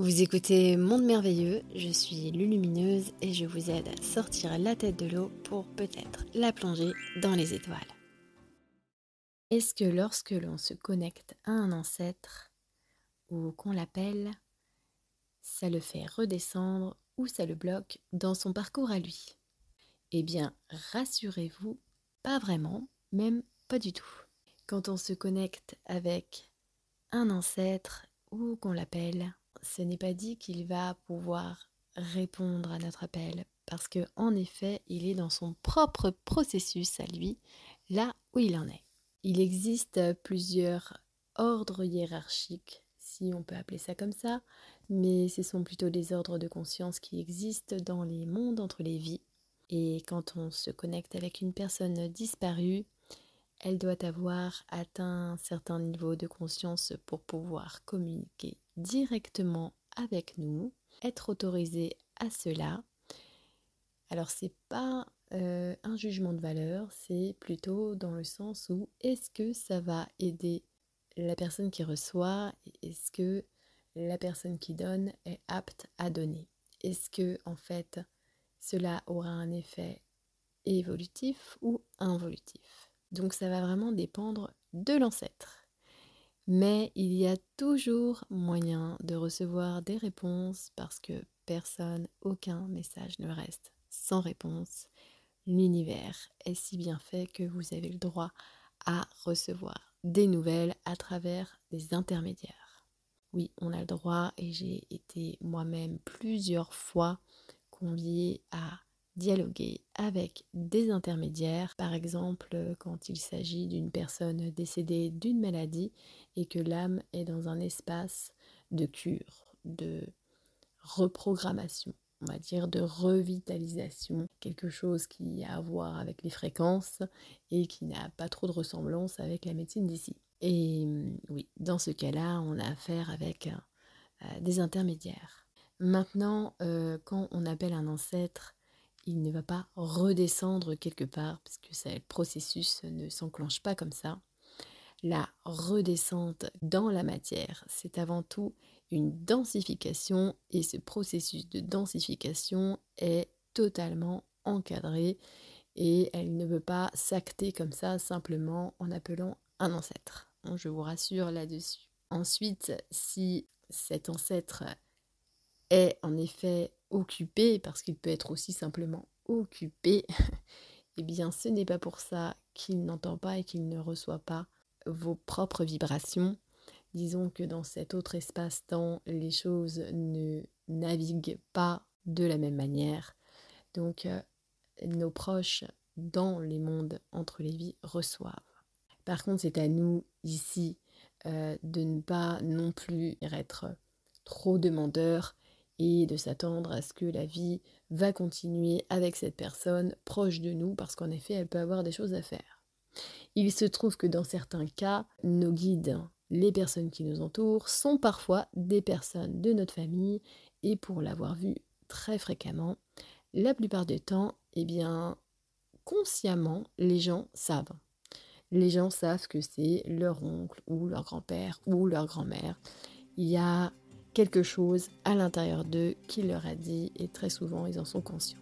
Vous écoutez Monde Merveilleux, je suis Lulumineuse et je vous aide à sortir la tête de l'eau pour peut-être la plonger dans les étoiles. Est-ce que lorsque l'on se connecte à un ancêtre ou qu'on l'appelle, ça le fait redescendre ou ça le bloque dans son parcours à lui? Eh bien, rassurez-vous, pas vraiment, même pas du tout. Quand on se connecte avec un ancêtre qu'on l'appelle, ce n'est pas dit qu'il va pouvoir répondre à notre appel parce que en effet, il est dans son propre processus à lui, là où il en est. Il existe plusieurs ordres hiérarchiques, si on peut appeler ça comme ça, mais ce sont plutôt des ordres de conscience qui existent dans les mondes entre les vies. Et quand on se connecte avec une personne disparue, elle doit avoir atteint un certain niveau de conscience pour pouvoir communiquer directement avec nous, être autorisé à cela. Alors c'est pas euh, un jugement de valeur, c'est plutôt dans le sens où est-ce que ça va aider la personne qui reçoit est-ce que la personne qui donne est apte à donner? Est-ce que en fait cela aura un effet évolutif ou involutif? Donc ça va vraiment dépendre de l'ancêtre. Mais il y a toujours moyen de recevoir des réponses parce que personne, aucun message ne reste sans réponse. L'univers est si bien fait que vous avez le droit à recevoir des nouvelles à travers des intermédiaires. Oui, on a le droit et j'ai été moi-même plusieurs fois conviée à dialoguer avec des intermédiaires, par exemple quand il s'agit d'une personne décédée d'une maladie et que l'âme est dans un espace de cure, de reprogrammation, on va dire de revitalisation, quelque chose qui a à voir avec les fréquences et qui n'a pas trop de ressemblance avec la médecine d'ici. Et oui, dans ce cas-là, on a affaire avec euh, des intermédiaires. Maintenant, euh, quand on appelle un ancêtre, il ne va pas redescendre quelque part, parce que le processus ne s'enclenche pas comme ça. La redescente dans la matière, c'est avant tout une densification et ce processus de densification est totalement encadré et elle ne veut pas s'acter comme ça simplement en appelant un ancêtre. Je vous rassure là-dessus. Ensuite, si cet ancêtre est en effet occupé, parce qu'il peut être aussi simplement occupé, eh bien ce n'est pas pour ça qu'il n'entend pas et qu'il ne reçoit pas vos propres vibrations. Disons que dans cet autre espace-temps, les choses ne naviguent pas de la même manière. Donc euh, nos proches dans les mondes entre les vies reçoivent. Par contre, c'est à nous ici euh, de ne pas non plus être trop demandeurs et de s'attendre à ce que la vie va continuer avec cette personne proche de nous parce qu'en effet elle peut avoir des choses à faire. Il se trouve que dans certains cas, nos guides, les personnes qui nous entourent, sont parfois des personnes de notre famille et pour l'avoir vu très fréquemment, la plupart du temps, eh bien, consciemment, les gens savent. Les gens savent que c'est leur oncle ou leur grand-père ou leur grand-mère. Il y a quelque chose à l'intérieur d'eux qui leur a dit et très souvent ils en sont conscients.